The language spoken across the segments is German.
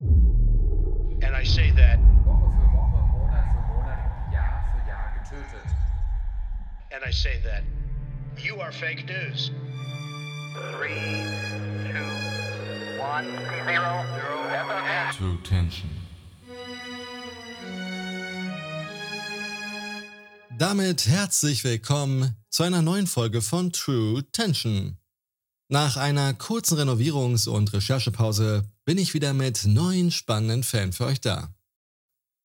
And I say that, Woche für Woche, Monat für Monat, Jahr für Jahr getötet. and I say that, you are fake news. Three, two, one, zero, zero. True Tension. Damit herzlich willkommen zu einer neuen Folge von True Tension. Nach einer kurzen Renovierungs- und Recherchepause bin ich wieder mit neuen spannenden Fällen für euch da.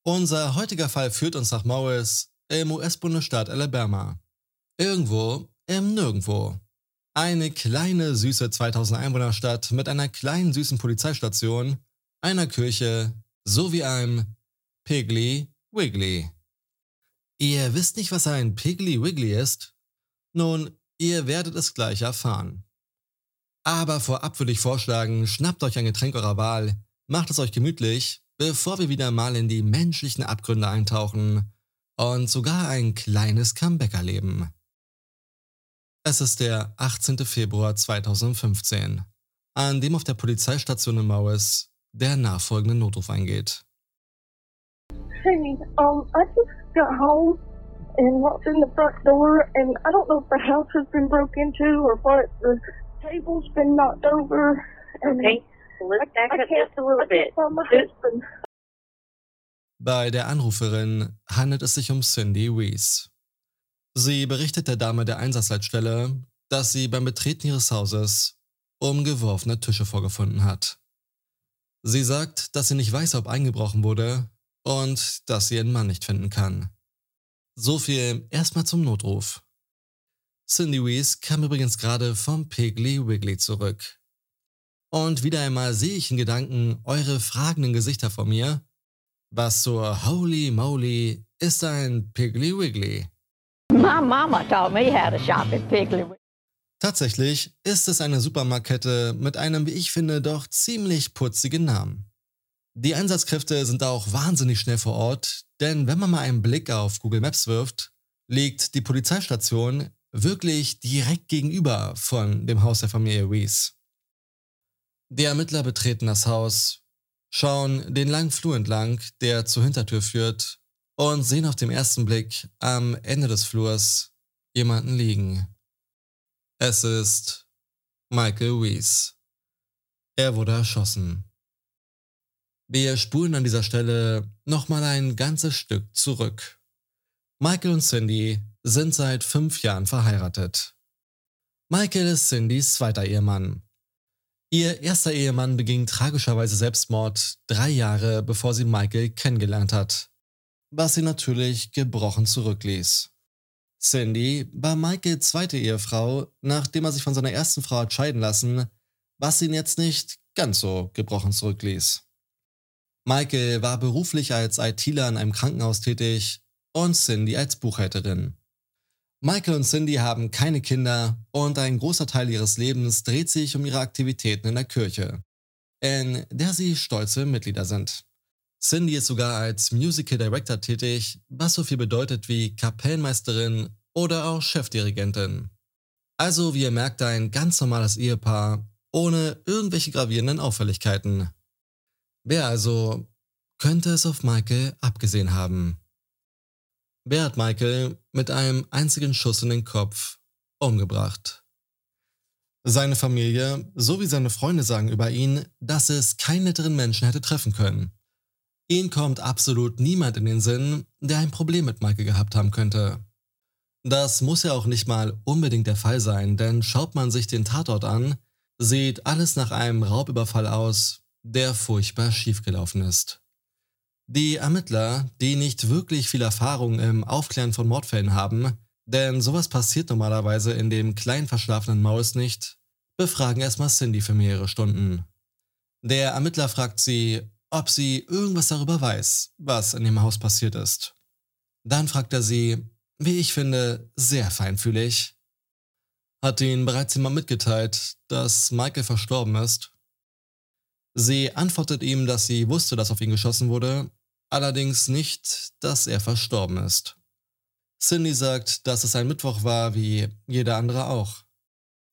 Unser heutiger Fall führt uns nach Morris im US-Bundesstaat Alabama. Irgendwo im Nirgendwo. Eine kleine, süße 2000 Einwohnerstadt mit einer kleinen, süßen Polizeistation, einer Kirche sowie einem Piggly Wiggly. Ihr wisst nicht, was ein Piggly Wiggly ist? Nun, ihr werdet es gleich erfahren. Aber vorab würde ich vorschlagen, schnappt euch ein Getränk eurer Wahl, macht es euch gemütlich, bevor wir wieder mal in die menschlichen Abgründe eintauchen und sogar ein kleines Comeback erleben. Es ist der 18. Februar 2015, an dem auf der Polizeistation in Morris der nachfolgende Notruf eingeht. Hey, um, I just got home and walked in the front door, and I don't know if the house has been broke into or what. The table's been knocked over. And Okay, let's back I up just a little bit. Bei der Anruferin handelt es sich um Cindy Weiss. Sie berichtet der Dame der Einsatzleitstelle, dass sie beim Betreten ihres Hauses umgeworfene Tische vorgefunden hat. Sie sagt, dass sie nicht weiß, ob eingebrochen wurde und dass sie ihren Mann nicht finden kann. So viel erstmal zum Notruf. Cindy Weiss kam übrigens gerade vom Piggly Wiggly zurück. Und wieder einmal sehe ich in Gedanken eure fragenden Gesichter vor mir was zur Holy Moly ist ein Piggly Wiggly? My mama taught me how to shop at Piggly Wiggly. Tatsächlich ist es eine Supermarktkette mit einem, wie ich finde, doch ziemlich putzigen Namen. Die Einsatzkräfte sind auch wahnsinnig schnell vor Ort, denn wenn man mal einen Blick auf Google Maps wirft, liegt die Polizeistation wirklich direkt gegenüber von dem Haus der Familie Weiss. Die Ermittler betreten das Haus, schauen den langen Flur entlang, der zur Hintertür führt, und sehen auf den ersten Blick am Ende des Flurs jemanden liegen. Es ist Michael Weiss. Er wurde erschossen. Wir spulen an dieser Stelle nochmal ein ganzes Stück zurück. Michael und Cindy sind seit fünf Jahren verheiratet. Michael ist Cindys zweiter Ehemann. Ihr erster Ehemann beging tragischerweise Selbstmord drei Jahre bevor sie Michael kennengelernt hat, was sie natürlich gebrochen zurückließ. Cindy war Michaels zweite Ehefrau, nachdem er sich von seiner ersten Frau hat scheiden lassen, was ihn jetzt nicht ganz so gebrochen zurückließ. Michael war beruflich als ITler in einem Krankenhaus tätig und Cindy als Buchhalterin. Michael und Cindy haben keine Kinder und ein großer Teil ihres Lebens dreht sich um ihre Aktivitäten in der Kirche, in der sie stolze Mitglieder sind. Cindy ist sogar als Musical Director tätig, was so viel bedeutet wie Kapellmeisterin oder auch Chefdirigentin. Also, wie ihr merkt, ein ganz normales Ehepaar ohne irgendwelche gravierenden Auffälligkeiten. Wer also könnte es auf Michael abgesehen haben? Wer hat Michael mit einem einzigen Schuss in den Kopf umgebracht? Seine Familie sowie seine Freunde sagen über ihn, dass es keinen netteren Menschen hätte treffen können. Ihnen kommt absolut niemand in den Sinn, der ein Problem mit Michael gehabt haben könnte. Das muss ja auch nicht mal unbedingt der Fall sein, denn schaut man sich den Tatort an, sieht alles nach einem Raubüberfall aus, der furchtbar schiefgelaufen ist. Die Ermittler, die nicht wirklich viel Erfahrung im Aufklären von Mordfällen haben, denn sowas passiert normalerweise in dem kleinen verschlafenen Maus nicht, befragen erstmal Cindy für mehrere Stunden. Der Ermittler fragt sie, ob sie irgendwas darüber weiß, was in dem Haus passiert ist. Dann fragt er sie, wie ich finde, sehr feinfühlig. Hat ihnen bereits jemand mitgeteilt, dass Michael verstorben ist? Sie antwortet ihm, dass sie wusste, dass auf ihn geschossen wurde, allerdings nicht, dass er verstorben ist. Cindy sagt, dass es ein Mittwoch war, wie jeder andere auch.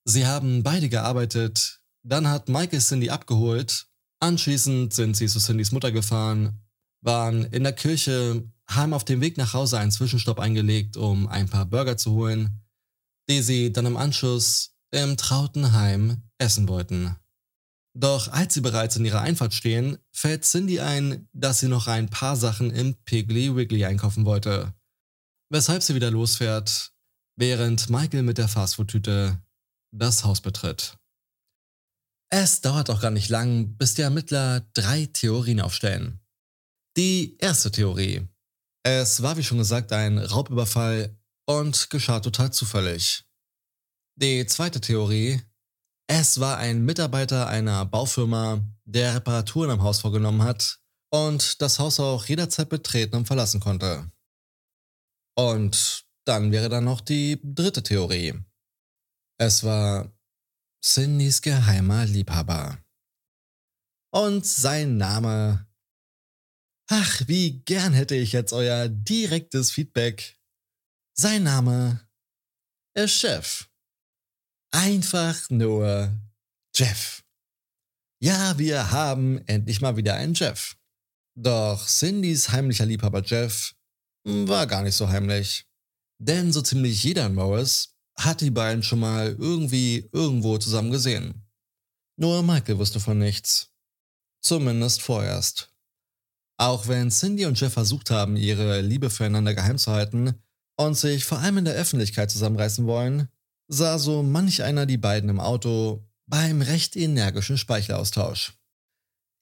Sie haben beide gearbeitet, dann hat Michael Cindy abgeholt Anschließend sind sie zu Cindys Mutter gefahren, waren in der Kirche, haben auf dem Weg nach Hause einen Zwischenstopp eingelegt, um ein paar Burger zu holen, die sie dann im Anschluss im trauten Heim essen wollten. Doch als sie bereits in ihrer Einfahrt stehen, fällt Cindy ein, dass sie noch ein paar Sachen im Piggly Wiggly einkaufen wollte. Weshalb sie wieder losfährt, während Michael mit der Fastfood-Tüte das Haus betritt. Es dauert auch gar nicht lang, bis die Ermittler drei Theorien aufstellen. Die erste Theorie. Es war wie schon gesagt ein Raubüberfall und geschah total zufällig. Die zweite Theorie. Es war ein Mitarbeiter einer Baufirma, der Reparaturen am Haus vorgenommen hat und das Haus auch jederzeit betreten und verlassen konnte. Und dann wäre dann noch die dritte Theorie. Es war Cindys geheimer Liebhaber. Und sein Name. Ach, wie gern hätte ich jetzt euer direktes Feedback. Sein Name ist Chef. Einfach nur Jeff. Ja, wir haben endlich mal wieder einen Jeff. Doch Cindys heimlicher Liebhaber Jeff war gar nicht so heimlich. Denn so ziemlich jeder in Morris hat die beiden schon mal irgendwie irgendwo zusammen gesehen. Nur Michael wusste von nichts. Zumindest vorerst. Auch wenn Cindy und Jeff versucht haben, ihre Liebe füreinander geheim zu halten und sich vor allem in der Öffentlichkeit zusammenreißen wollen, sah so manch einer die beiden im Auto beim recht energischen Speichelaustausch.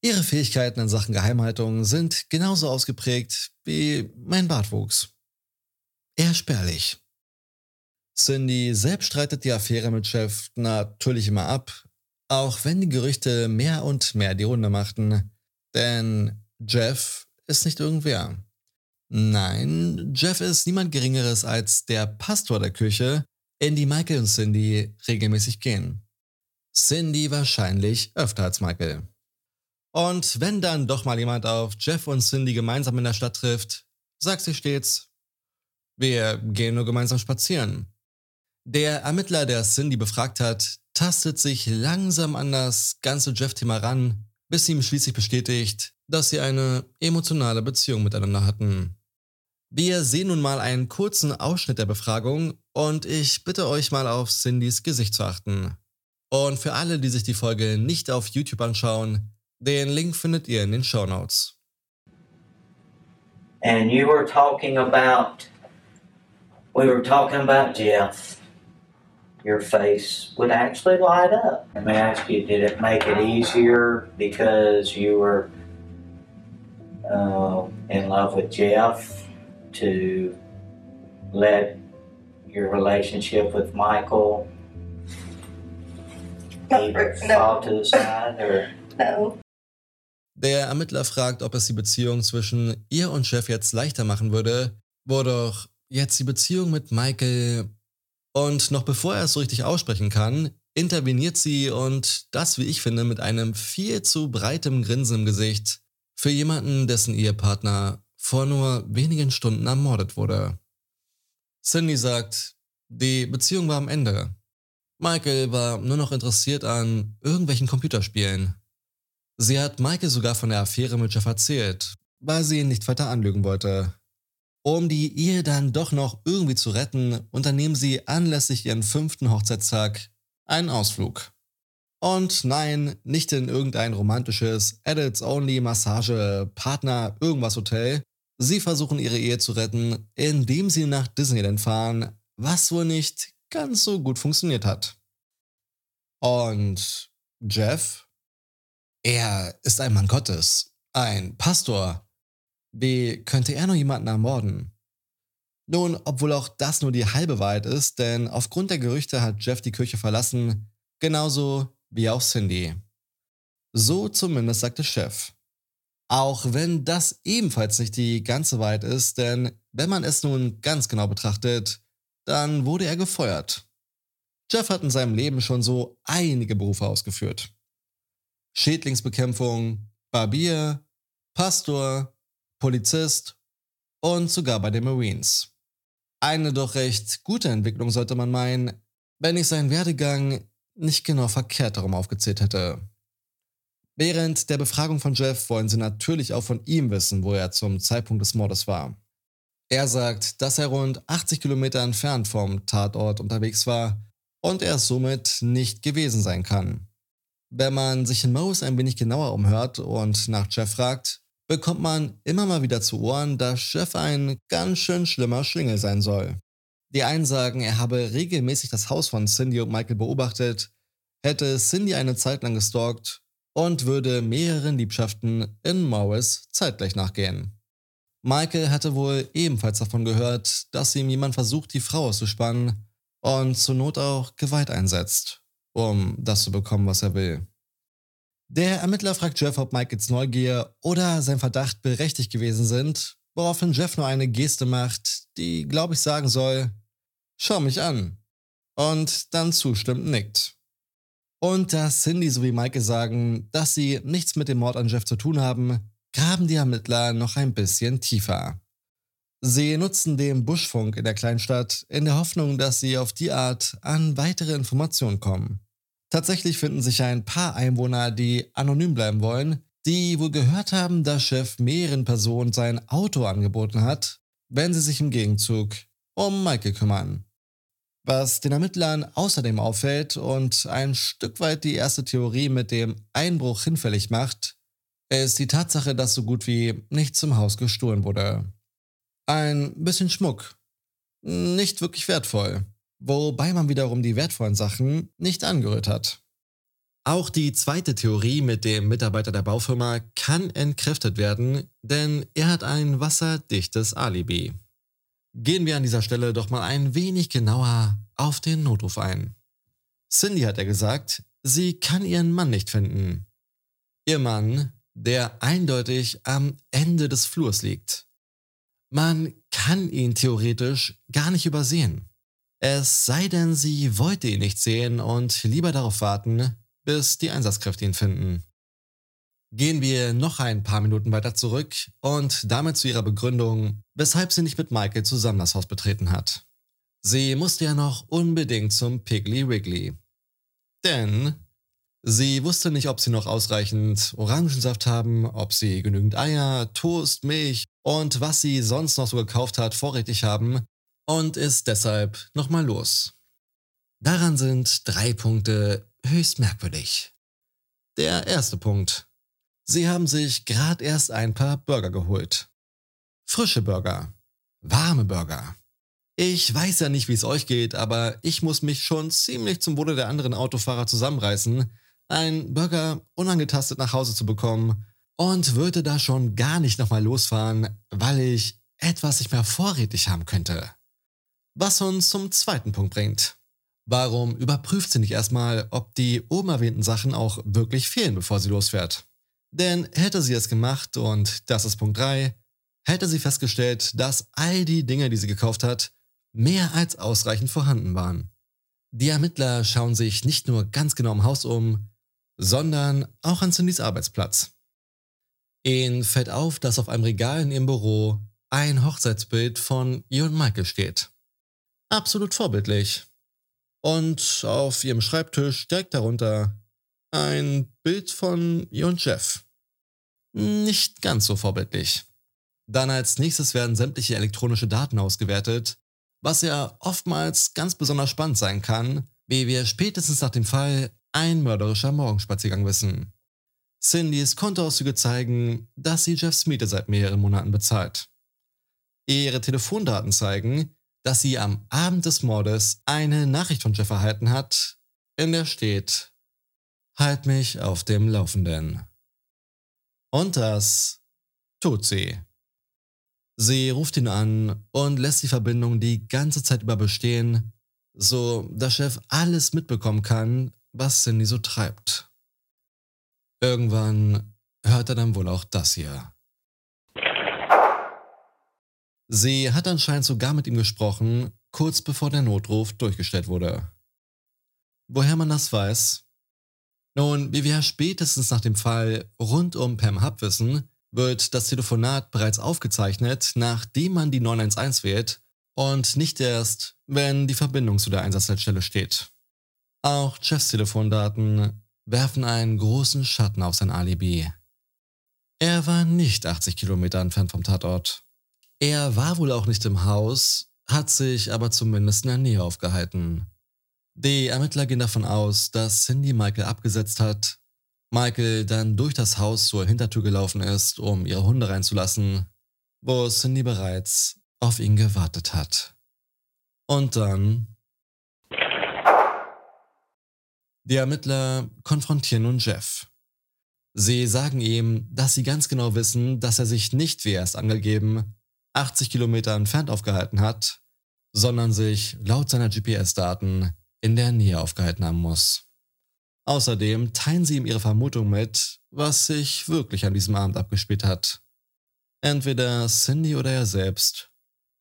Ihre Fähigkeiten in Sachen Geheimhaltung sind genauso ausgeprägt wie mein Bartwuchs. Eher spärlich. Cindy selbst streitet die Affäre mit Chef natürlich immer ab, auch wenn die Gerüchte mehr und mehr die Runde machten. Denn Jeff ist nicht irgendwer. Nein, Jeff ist niemand Geringeres als der Pastor der Küche, in die Michael und Cindy regelmäßig gehen. Cindy wahrscheinlich öfter als Michael. Und wenn dann doch mal jemand auf Jeff und Cindy gemeinsam in der Stadt trifft, sagt sie stets, wir gehen nur gemeinsam spazieren. Der Ermittler, der Cindy befragt hat, tastet sich langsam an das ganze Jeff-Thema ran, bis sie ihm schließlich bestätigt, dass sie eine emotionale Beziehung miteinander hatten. Wir sehen nun mal einen kurzen Ausschnitt der Befragung und ich bitte euch mal auf Cindys Gesicht zu achten. Und für alle, die sich die Folge nicht auf YouTube anschauen, den Link findet ihr in den Show Notes. and you were talking about we were talking about Jeff, your face would actually light up. Let me ask you, did it make it easier because you were uh, in love with Jeff to let your relationship with Michael no, no. Der Ermittler fragt, ob es die Beziehung zwischen ihr und Chef jetzt leichter machen würde, wo doch jetzt die Beziehung mit Michael und noch bevor er es so richtig aussprechen kann, interveniert sie und das, wie ich finde, mit einem viel zu breitem Grinsen im Gesicht für jemanden, dessen Ehepartner vor nur wenigen Stunden ermordet wurde. Cindy sagt, die Beziehung war am Ende. Michael war nur noch interessiert an irgendwelchen Computerspielen. Sie hat Michael sogar von der Affäre mit Jeff erzählt, weil sie ihn nicht weiter anlügen wollte. Um die Ehe dann doch noch irgendwie zu retten, unternehmen sie anlässlich ihren fünften Hochzeitstag einen Ausflug. Und nein, nicht in irgendein romantisches Adults-Only Sie versuchen ihre Ehe zu retten, indem sie nach Disneyland fahren, was wohl nicht ganz so gut funktioniert hat. Und Jeff? Er ist ein Mann Gottes, ein Pastor. Wie könnte er nur jemanden ermorden? Nun, obwohl auch das nur die halbe Wahrheit ist, denn aufgrund der Gerüchte hat Jeff die Kirche verlassen, genauso wie auch Cindy. So zumindest sagte Chef. Auch wenn das ebenfalls nicht die ganze Wahrheit ist, denn wenn man es nun ganz genau betrachtet, dann wurde er gefeuert. Jeff hat in seinem Leben schon so einige Berufe ausgeführt. Schädlingsbekämpfung, Barbier, Pastor, Polizist und sogar bei den Marines. Eine doch recht gute Entwicklung sollte man meinen, wenn ich seinen Werdegang nicht genau verkehrt darum aufgezählt hätte. Während der Befragung von Jeff wollen sie natürlich auch von ihm wissen, wo er zum Zeitpunkt des Mordes war. Er sagt, dass er rund 80 Kilometer entfernt vom Tatort unterwegs war und er es somit nicht gewesen sein kann. Wenn man sich in Mose ein wenig genauer umhört und nach Jeff fragt, bekommt man immer mal wieder zu Ohren, dass Jeff ein ganz schön schlimmer Schlingel sein soll. Die einen sagen, er habe regelmäßig das Haus von Cindy und Michael beobachtet, hätte Cindy eine Zeit lang gestalkt und würde mehreren Liebschaften in Morris zeitgleich nachgehen. Michael hatte wohl ebenfalls davon gehört, dass ihm jemand versucht, die Frau auszuspannen und zur Not auch Gewalt einsetzt, um das zu bekommen, was er will. Der Ermittler fragt Jeff, ob Michaels Neugier oder sein Verdacht berechtigt gewesen sind, woraufhin Jeff nur eine Geste macht, die, glaube ich, sagen soll, schau mich an. Und dann zustimmend nickt. Und da Cindy sowie Michael sagen, dass sie nichts mit dem Mord an Jeff zu tun haben, graben die Ermittler noch ein bisschen tiefer. Sie nutzen den Buschfunk in der Kleinstadt in der Hoffnung, dass sie auf die Art an weitere Informationen kommen. Tatsächlich finden sich ein paar Einwohner, die anonym bleiben wollen, die wohl gehört haben, dass Chef mehreren Personen sein Auto angeboten hat, wenn sie sich im Gegenzug um Michael kümmern. Was den Ermittlern außerdem auffällt und ein Stück weit die erste Theorie mit dem Einbruch hinfällig macht, ist die Tatsache, dass so gut wie nichts zum Haus gestohlen wurde. Ein bisschen Schmuck. Nicht wirklich wertvoll wobei man wiederum die wertvollen Sachen nicht angerührt hat. Auch die zweite Theorie mit dem Mitarbeiter der Baufirma kann entkräftet werden, denn er hat ein wasserdichtes Alibi. Gehen wir an dieser Stelle doch mal ein wenig genauer auf den Notruf ein. Cindy hat er gesagt, sie kann ihren Mann nicht finden. Ihr Mann, der eindeutig am Ende des Flurs liegt. Man kann ihn theoretisch gar nicht übersehen. Es sei denn, sie wollte ihn nicht sehen und lieber darauf warten, bis die Einsatzkräfte ihn finden. Gehen wir noch ein paar Minuten weiter zurück und damit zu ihrer Begründung, weshalb sie nicht mit Michael zusammen das Haus betreten hat. Sie musste ja noch unbedingt zum Piggly Wiggly. Denn sie wusste nicht, ob sie noch ausreichend Orangensaft haben, ob sie genügend Eier, Toast, Milch und was sie sonst noch so gekauft hat vorrätig haben, und ist deshalb nochmal los. Daran sind drei Punkte höchst merkwürdig. Der erste Punkt. Sie haben sich gerade erst ein paar Burger geholt. Frische Burger. Warme Burger. Ich weiß ja nicht, wie es euch geht, aber ich muss mich schon ziemlich zum Wohle der anderen Autofahrer zusammenreißen, einen Burger unangetastet nach Hause zu bekommen und würde da schon gar nicht nochmal losfahren, weil ich etwas nicht mehr vorrätig haben könnte. Was uns zum zweiten Punkt bringt. Warum überprüft sie nicht erstmal, ob die oben erwähnten Sachen auch wirklich fehlen, bevor sie losfährt? Denn hätte sie es gemacht, und das ist Punkt 3, hätte sie festgestellt, dass all die Dinge, die sie gekauft hat, mehr als ausreichend vorhanden waren. Die Ermittler schauen sich nicht nur ganz genau im Haus um, sondern auch an Cindys Arbeitsplatz. Ihnen fällt auf, dass auf einem Regal in ihrem Büro ein Hochzeitsbild von ihr und Michael steht. Absolut vorbildlich. Und auf ihrem Schreibtisch direkt darunter ein Bild von ihr und Jeff. Nicht ganz so vorbildlich. Dann als nächstes werden sämtliche elektronische Daten ausgewertet, was ja oftmals ganz besonders spannend sein kann, wie wir spätestens nach dem Fall ein mörderischer Morgenspaziergang wissen. Cindys Kontoauszüge zeigen, dass sie Jeffs Miete seit mehreren Monaten bezahlt. Ihre Telefondaten zeigen, dass sie am Abend des Mordes eine Nachricht von Jeff erhalten hat, in der steht, halt mich auf dem Laufenden. Und das tut sie. Sie ruft ihn an und lässt die Verbindung die ganze Zeit über bestehen, so dass Chef alles mitbekommen kann, was Cindy so treibt. Irgendwann hört er dann wohl auch das hier. Sie hat anscheinend sogar mit ihm gesprochen, kurz bevor der Notruf durchgestellt wurde. Woher man das weiß? Nun, wie wir spätestens nach dem Fall rund um Pam Hub wissen, wird das Telefonat bereits aufgezeichnet, nachdem man die 911 wählt und nicht erst, wenn die Verbindung zu der Einsatzleitstelle steht. Auch Jeffs Telefondaten werfen einen großen Schatten auf sein Alibi. Er war nicht 80 Kilometer entfernt vom Tatort. Er war wohl auch nicht im Haus, hat sich aber zumindest in der Nähe aufgehalten. Die Ermittler gehen davon aus, dass Cindy Michael abgesetzt hat, Michael dann durch das Haus zur Hintertür gelaufen ist, um ihre Hunde reinzulassen, wo Cindy bereits auf ihn gewartet hat. Und dann... Die Ermittler konfrontieren nun Jeff. Sie sagen ihm, dass sie ganz genau wissen, dass er sich nicht, wie er es angegeben, 80 Kilometer entfernt aufgehalten hat, sondern sich laut seiner GPS-Daten in der Nähe aufgehalten haben muss. Außerdem teilen sie ihm ihre Vermutung mit, was sich wirklich an diesem Abend abgespielt hat. Entweder Cindy oder er selbst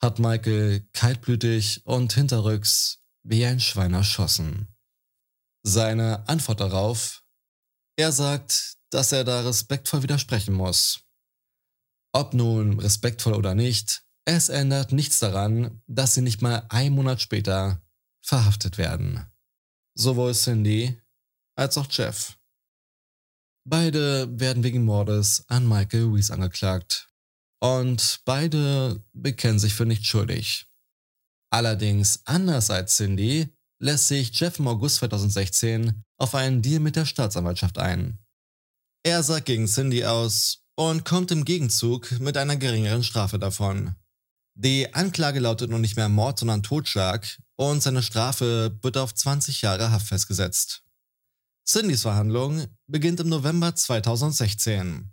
hat Michael kaltblütig und hinterrücks wie ein Schwein erschossen. Seine Antwort darauf, er sagt, dass er da respektvoll widersprechen muss. Ob nun respektvoll oder nicht, es ändert nichts daran, dass sie nicht mal einen Monat später verhaftet werden. Sowohl Cindy als auch Jeff. Beide werden wegen Mordes an Michael Reese angeklagt. Und beide bekennen sich für nicht schuldig. Allerdings, anders als Cindy, lässt sich Jeff im August 2016 auf einen Deal mit der Staatsanwaltschaft ein. Er sagt gegen Cindy aus und kommt im Gegenzug mit einer geringeren Strafe davon. Die Anklage lautet nun nicht mehr Mord, sondern Totschlag und seine Strafe wird auf 20 Jahre Haft festgesetzt. Cindys Verhandlung beginnt im November 2016.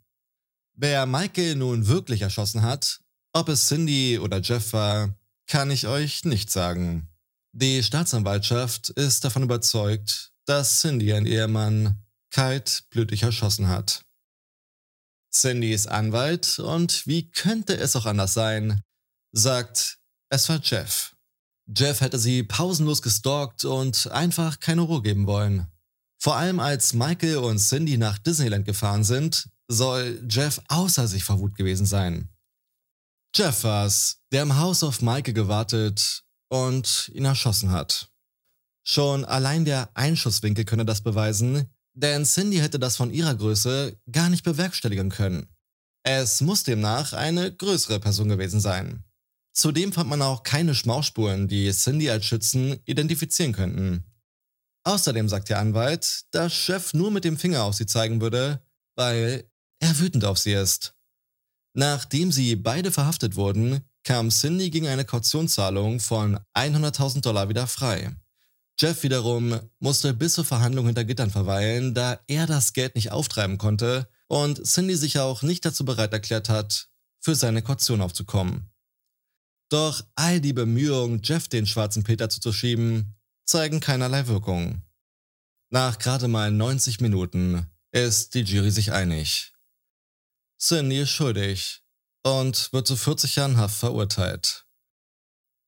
Wer Michael nun wirklich erschossen hat, ob es Cindy oder Jeff war, kann ich euch nicht sagen. Die Staatsanwaltschaft ist davon überzeugt, dass Cindy ihren Ehemann kaltblütig erschossen hat. Cindy ist Anwalt und wie könnte es auch anders sein, sagt, es war Jeff. Jeff hätte sie pausenlos gestalkt und einfach keine Ruhe geben wollen. Vor allem als Michael und Cindy nach Disneyland gefahren sind, soll Jeff außer sich vor Wut gewesen sein. Jeff war's, der im Haus auf Michael gewartet und ihn erschossen hat. Schon allein der Einschusswinkel könne das beweisen, denn Cindy hätte das von ihrer Größe gar nicht bewerkstelligen können. Es muss demnach eine größere Person gewesen sein. Zudem fand man auch keine Schmauchspuren, die Cindy als Schützen identifizieren könnten. Außerdem sagt der Anwalt, dass Chef nur mit dem Finger auf sie zeigen würde, weil er wütend auf sie ist. Nachdem sie beide verhaftet wurden, kam Cindy gegen eine Kautionszahlung von 100.000 Dollar wieder frei. Jeff wiederum musste bis zur Verhandlung hinter Gittern verweilen, da er das Geld nicht auftreiben konnte und Cindy sich auch nicht dazu bereit erklärt hat, für seine Kaution aufzukommen. Doch all die Bemühungen, Jeff den schwarzen Peter zuzuschieben, zeigen keinerlei Wirkung. Nach gerade mal 90 Minuten ist die Jury sich einig. Cindy ist schuldig und wird zu 40 Jahren Haft verurteilt.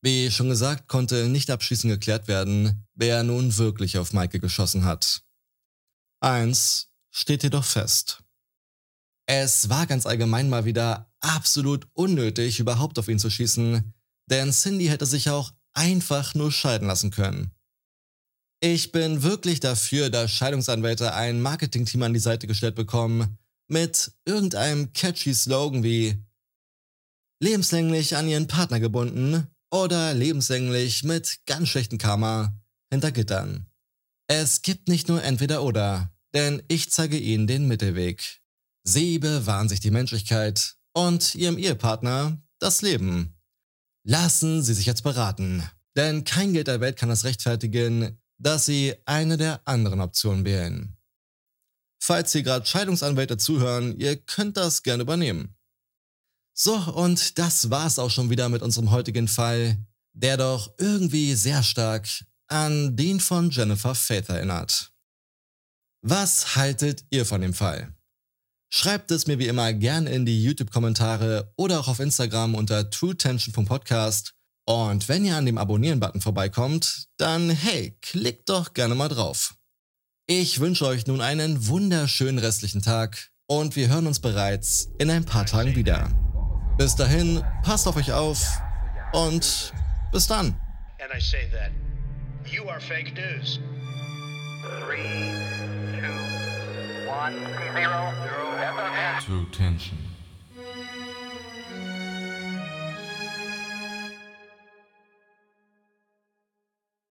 Wie schon gesagt, konnte nicht abschließend geklärt werden, wer nun wirklich auf Michael geschossen hat. Eins steht jedoch fest. Es war ganz allgemein mal wieder absolut unnötig, überhaupt auf ihn zu schießen, denn Cindy hätte sich auch einfach nur scheiden lassen können. Ich bin wirklich dafür, dass Scheidungsanwälte ein Marketingteam an die Seite gestellt bekommen, mit irgendeinem catchy Slogan wie lebenslänglich an ihren Partner gebunden oder lebenslänglich mit ganz schlechtem Karma hinter Gittern. Es gibt nicht nur entweder oder, denn ich zeige Ihnen den Mittelweg. Sie bewahren sich die Menschlichkeit und Ihrem Ehepartner das Leben. Lassen Sie sich jetzt beraten, denn kein Geld der Welt kann es rechtfertigen, dass Sie eine der anderen Optionen wählen. Falls hier gerade Scheidungsanwälte zuhören, ihr könnt das gerne übernehmen. So, und das war's auch schon wieder mit unserem heutigen Fall, der doch irgendwie sehr stark an den von Jennifer Faith erinnert. Was haltet ihr von dem Fall? Schreibt es mir wie immer gern in die YouTube-Kommentare oder auch auf Instagram unter truetension.podcast. Und wenn ihr an dem Abonnieren-Button vorbeikommt, dann hey, klickt doch gerne mal drauf. Ich wünsche euch nun einen wunderschönen restlichen Tag und wir hören uns bereits in ein paar Tagen wieder. Bis dahin, passt auf euch auf und bis dann. And I say that you are fake news. Three, One zero zero. That's our to attention.